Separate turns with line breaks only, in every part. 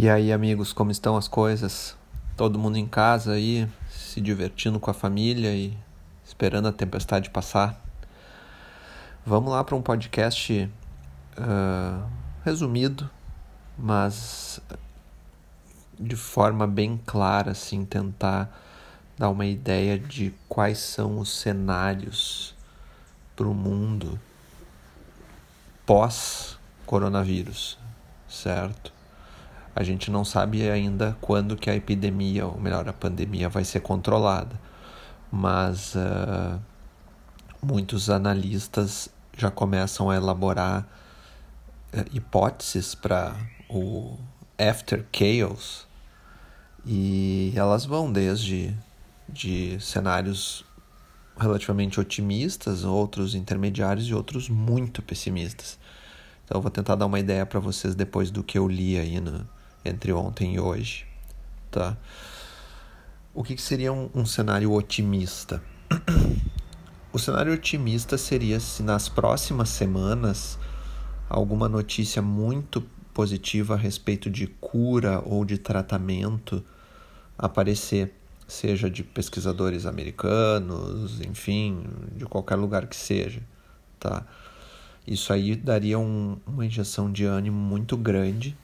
E aí, amigos, como estão as coisas? Todo mundo em casa aí, se divertindo com a família e esperando a tempestade passar. Vamos lá para um podcast uh, resumido, mas de forma bem clara, assim, tentar dar uma ideia de quais são os cenários para o mundo pós-coronavírus, certo? A gente não sabe ainda quando que a epidemia, ou melhor, a pandemia vai ser controlada, mas uh, muitos analistas já começam a elaborar uh, hipóteses para o after chaos e elas vão desde de cenários relativamente otimistas, outros intermediários e outros muito pessimistas. Então eu vou tentar dar uma ideia para vocês depois do que eu li aí no, entre ontem e hoje, tá? O que, que seria um, um cenário otimista? o cenário otimista seria se nas próximas semanas alguma notícia muito positiva a respeito de cura ou de tratamento aparecer, seja de pesquisadores americanos, enfim, de qualquer lugar que seja, tá? Isso aí daria um, uma injeção de ânimo muito grande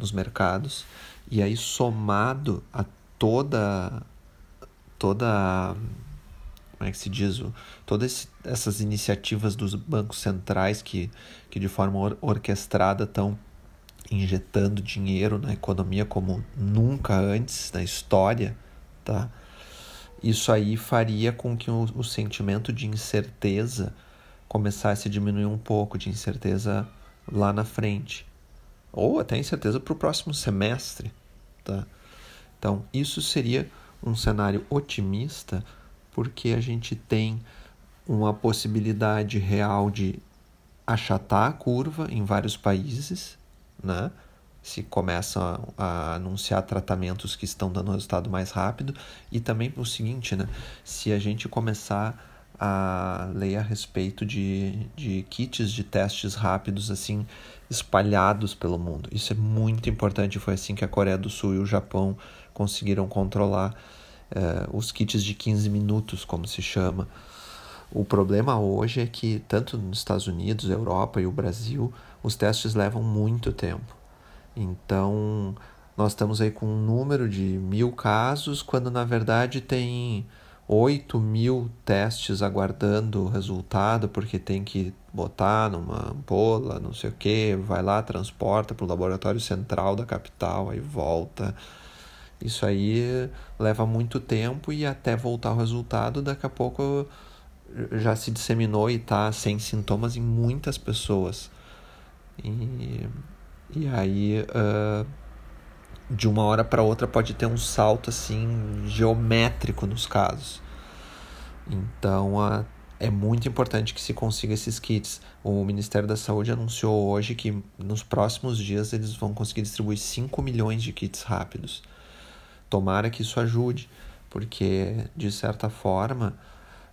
nos mercados e aí somado a toda toda como é que se diz todas essas iniciativas dos bancos centrais que, que de forma or orquestrada estão injetando dinheiro na economia como nunca antes na história tá? Isso aí faria com que o, o sentimento de incerteza começasse a diminuir um pouco de incerteza lá na frente ou até incerteza para o próximo semestre. Tá? Então, isso seria um cenário otimista, porque a gente tem uma possibilidade real de achatar a curva em vários países, né? se começam a, a, anunciar tratamentos que estão dando resultado mais rápido, e também o seguinte, né? se a gente começar a ler a respeito de, de kits de testes rápidos assim espalhados pelo mundo. Isso é muito importante. Foi assim que a Coreia do Sul e o Japão conseguiram controlar uh, os kits de 15 minutos, como se chama. O problema hoje é que, tanto nos Estados Unidos, Europa e o Brasil, os testes levam muito tempo. Então, nós estamos aí com um número de mil casos, quando na verdade tem 8 mil testes aguardando o resultado, porque tem que botar numa ampola, não sei o que, vai lá, transporta para o laboratório central da capital, aí volta. Isso aí leva muito tempo e até voltar o resultado, daqui a pouco já se disseminou e está sem sintomas em muitas pessoas. E, e aí, uh, de uma hora para outra, pode ter um salto assim geométrico nos casos. Então, é muito importante que se consiga esses kits. O Ministério da Saúde anunciou hoje que nos próximos dias eles vão conseguir distribuir 5 milhões de kits rápidos. Tomara que isso ajude, porque de certa forma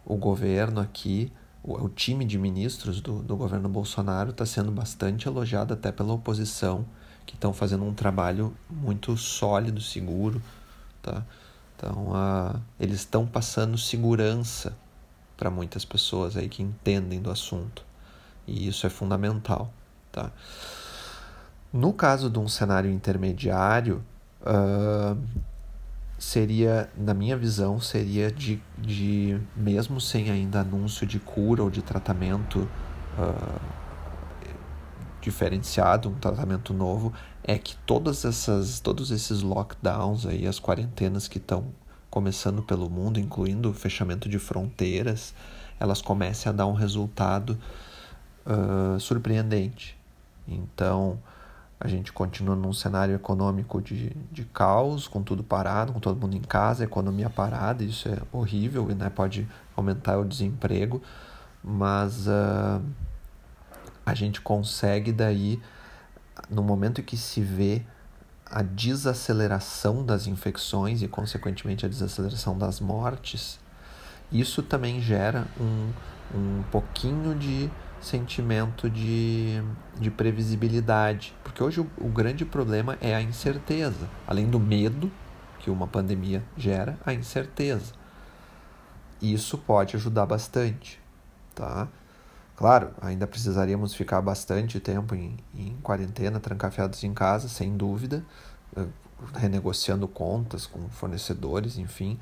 o governo aqui, o, o time de ministros do, do governo Bolsonaro está sendo bastante elogiado até pela oposição, que estão fazendo um trabalho muito sólido, seguro. Tá? Então, uh, eles estão passando segurança para muitas pessoas aí que entendem do assunto. E isso é fundamental, tá? No caso de um cenário intermediário, uh, seria, na minha visão, seria de, de mesmo sem ainda anúncio de cura ou de tratamento uh, diferenciado, um tratamento novo, é que todas essas, todos esses lockdowns aí, as quarentenas que estão começando pelo mundo, incluindo o fechamento de fronteiras, elas comecem a dar um resultado uh, surpreendente. Então, a gente continua num cenário econômico de, de caos, com tudo parado, com todo mundo em casa, economia parada, isso é horrível e né, pode aumentar o desemprego, mas uh, a gente consegue daí, no momento que se vê a desaceleração das infecções e, consequentemente, a desaceleração das mortes, isso também gera um, um pouquinho de sentimento de, de previsibilidade. Porque hoje o, o grande problema é a incerteza. Além do medo que uma pandemia gera, a incerteza. Isso pode ajudar bastante, tá? Claro, ainda precisaríamos ficar bastante tempo em, em quarentena, trancafiados em casa, sem dúvida, eh, renegociando contas com fornecedores, enfim,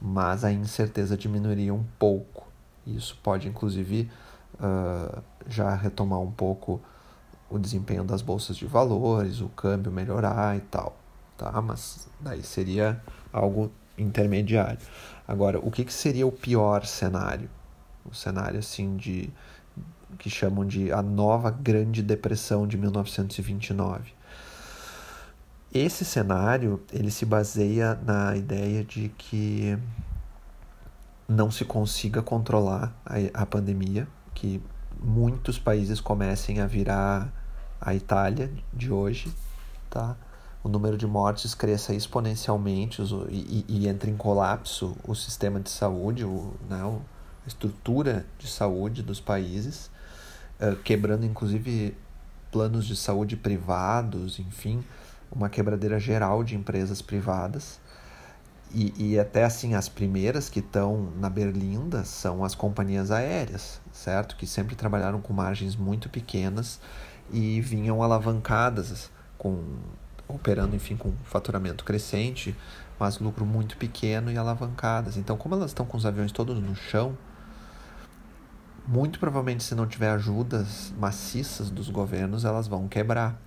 mas a incerteza diminuiria um pouco. Isso pode, inclusive, uh, já retomar um pouco o desempenho das bolsas de valores, o câmbio melhorar e tal, tá? Mas daí seria algo intermediário. Agora, o que, que seria o pior cenário? O cenário assim de que chamam de a nova Grande Depressão de 1929. Esse cenário ele se baseia na ideia de que não se consiga controlar a, a pandemia, que muitos países comecem a virar a Itália de hoje, tá? O número de mortes cresça exponencialmente e, e, e entre em colapso o sistema de saúde, o, né, a estrutura de saúde dos países, quebrando inclusive planos de saúde privados, enfim, uma quebradeira geral de empresas privadas. E, e até assim, as primeiras que estão na berlinda são as companhias aéreas, certo? Que sempre trabalharam com margens muito pequenas e vinham alavancadas, com, operando, enfim, com faturamento crescente, mas lucro muito pequeno e alavancadas. Então, como elas estão com os aviões todos no chão, muito provavelmente, se não tiver ajudas maciças dos governos, elas vão quebrar.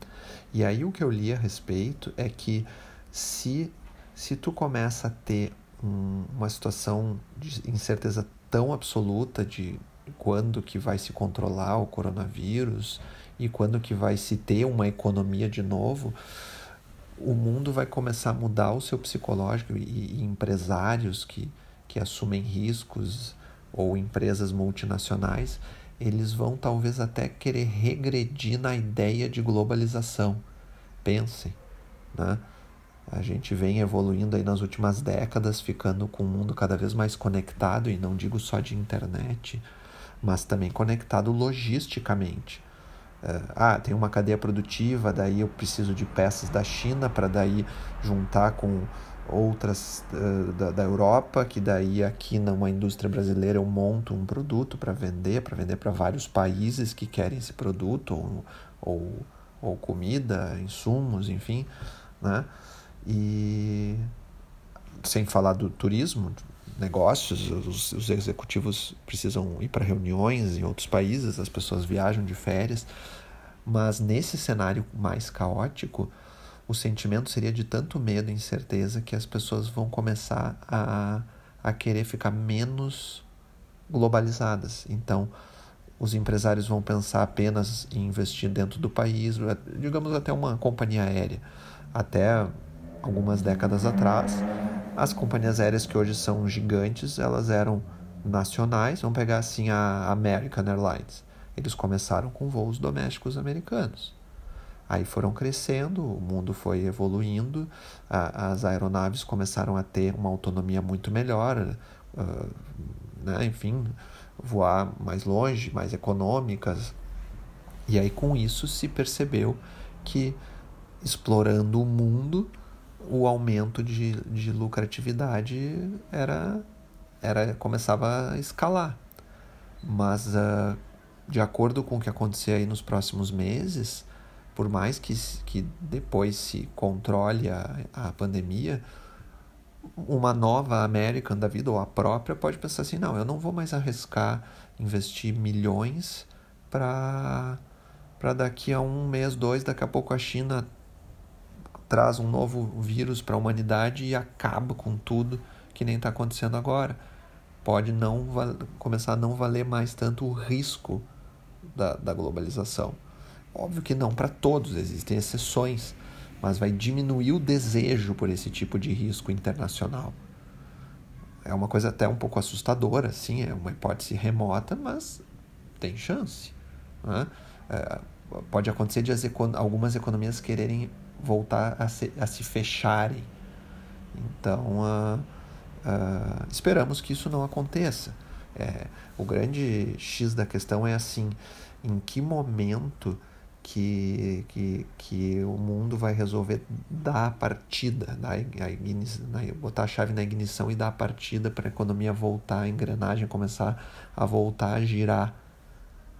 E aí o que eu li a respeito é que se se tu começa a ter um, uma situação de incerteza tão absoluta de quando que vai se controlar o coronavírus e quando que vai se ter uma economia de novo, o mundo vai começar a mudar o seu psicológico e, e empresários que, que assumem riscos ou empresas multinacionais, eles vão talvez até querer regredir na ideia de globalização. Pensem, né? A gente vem evoluindo aí nas últimas décadas, ficando com um mundo cada vez mais conectado, e não digo só de internet, mas também conectado logisticamente. Uh, ah, tem uma cadeia produtiva, daí eu preciso de peças da China para daí juntar com outras uh, da, da Europa, que daí aqui numa indústria brasileira eu monto um produto para vender, para vender para vários países que querem esse produto, ou, ou, ou comida, insumos, enfim, né? E sem falar do turismo, negócios, os, os executivos precisam ir para reuniões em outros países, as pessoas viajam de férias, mas nesse cenário mais caótico, o sentimento seria de tanto medo e incerteza que as pessoas vão começar a, a querer ficar menos globalizadas. Então, os empresários vão pensar apenas em investir dentro do país, digamos até uma companhia aérea. Até algumas décadas atrás, as companhias aéreas que hoje são gigantes, elas eram nacionais. Vamos pegar assim a American Airlines. Eles começaram com voos domésticos americanos. Aí foram crescendo, o mundo foi evoluindo, as aeronaves começaram a ter uma autonomia muito melhor, uh, né? enfim, voar mais longe, mais econômicas. E aí com isso se percebeu que explorando o mundo o aumento de, de lucratividade era, era começava a escalar. Mas, uh, de acordo com o que acontecer aí nos próximos meses, por mais que, que depois se controle a, a pandemia, uma nova American da vida, ou a própria, pode pensar assim: não, eu não vou mais arriscar investir milhões para daqui a um mês, dois, daqui a pouco a China traz um novo vírus para a humanidade e acaba com tudo que nem está acontecendo agora. Pode não começar a não valer mais tanto o risco da, da globalização. Óbvio que não para todos, existem exceções, mas vai diminuir o desejo por esse tipo de risco internacional. É uma coisa até um pouco assustadora, sim, é uma hipótese remota, mas tem chance. Né? É, pode acontecer de as algumas economias quererem voltar a se, a se fecharem. Então, uh, uh, esperamos que isso não aconteça. É, o grande X da questão é assim: em que momento que, que, que o mundo vai resolver dar a partida, dar a botar a chave na ignição e dar a partida para a economia voltar, a engrenagem começar a voltar a girar.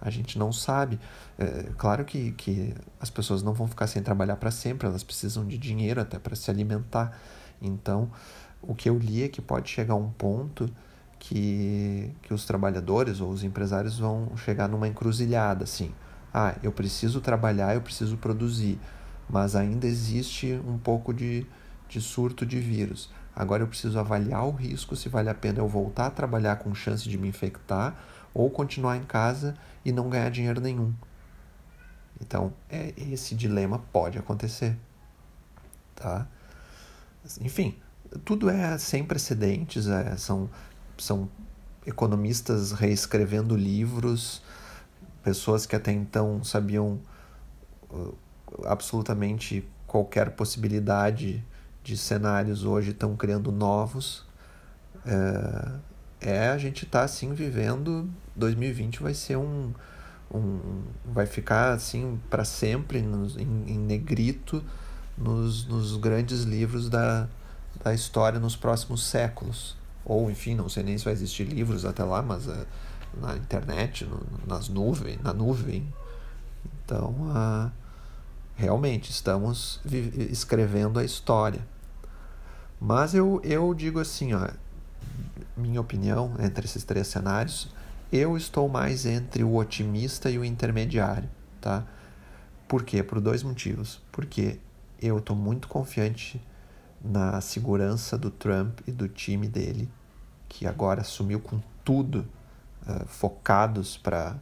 A gente não sabe. É, claro que, que as pessoas não vão ficar sem trabalhar para sempre, elas precisam de dinheiro até para se alimentar. Então, o que eu li é que pode chegar um ponto que, que os trabalhadores ou os empresários vão chegar numa encruzilhada, assim. Ah, eu preciso trabalhar, eu preciso produzir, mas ainda existe um pouco de, de surto de vírus. Agora eu preciso avaliar o risco, se vale a pena eu voltar a trabalhar com chance de me infectar ou continuar em casa e não ganhar dinheiro nenhum. Então, é, esse dilema pode acontecer. Tá? Enfim, tudo é sem precedentes, é, são são economistas reescrevendo livros, pessoas que até então sabiam uh, absolutamente qualquer possibilidade de cenários hoje estão criando novos. É, é a gente está assim vivendo 2020 vai ser um, um vai ficar assim para sempre nos, em, em, negrito nos, nos grandes livros da, da história nos próximos séculos ou enfim, não sei nem se vai existir livros até lá, mas uh, na internet, no, nas nuvens, na nuvem. Então, uh, realmente estamos escrevendo a história. Mas eu, eu digo assim, ó, minha opinião entre esses três cenários, eu estou mais entre o otimista e o intermediário, tá? Por quê? Por dois motivos. Porque eu estou muito confiante na segurança do Trump e do time dele, que agora assumiu com tudo, uh, focados para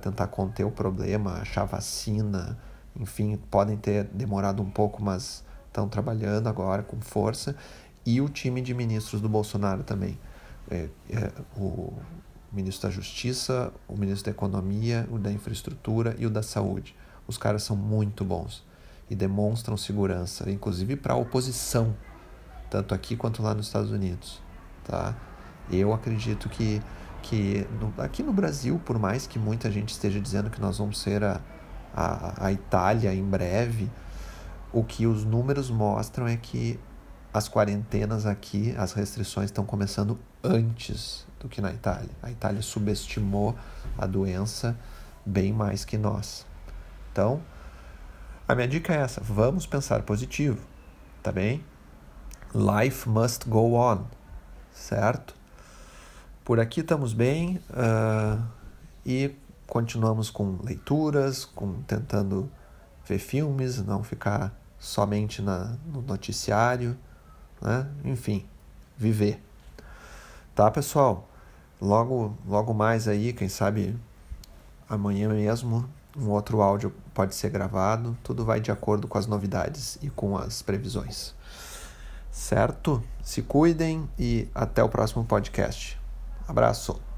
tentar conter o problema, achar vacina, enfim, podem ter demorado um pouco, mas estão trabalhando agora com força. E o time de ministros do Bolsonaro também. É, é, o ministro da Justiça, o ministro da Economia, o da Infraestrutura e o da Saúde. Os caras são muito bons e demonstram segurança, inclusive para a oposição tanto aqui quanto lá nos Estados Unidos, tá? Eu acredito que, que no, aqui no Brasil, por mais que muita gente esteja dizendo que nós vamos ser a, a, a Itália em breve, o que os números mostram é que as quarentenas aqui, as restrições estão começando antes do que na Itália. A Itália subestimou a doença bem mais que nós. Então, a minha dica é essa: vamos pensar positivo, tá bem? Life must go on, certo? Por aqui estamos bem uh, e continuamos com leituras, com tentando ver filmes, não ficar somente na, no noticiário, né? enfim, viver. Tá, pessoal? Logo, logo mais aí, quem sabe amanhã mesmo, um outro áudio pode ser gravado. Tudo vai de acordo com as novidades e com as previsões. Certo? Se cuidem e até o próximo podcast. Abraço.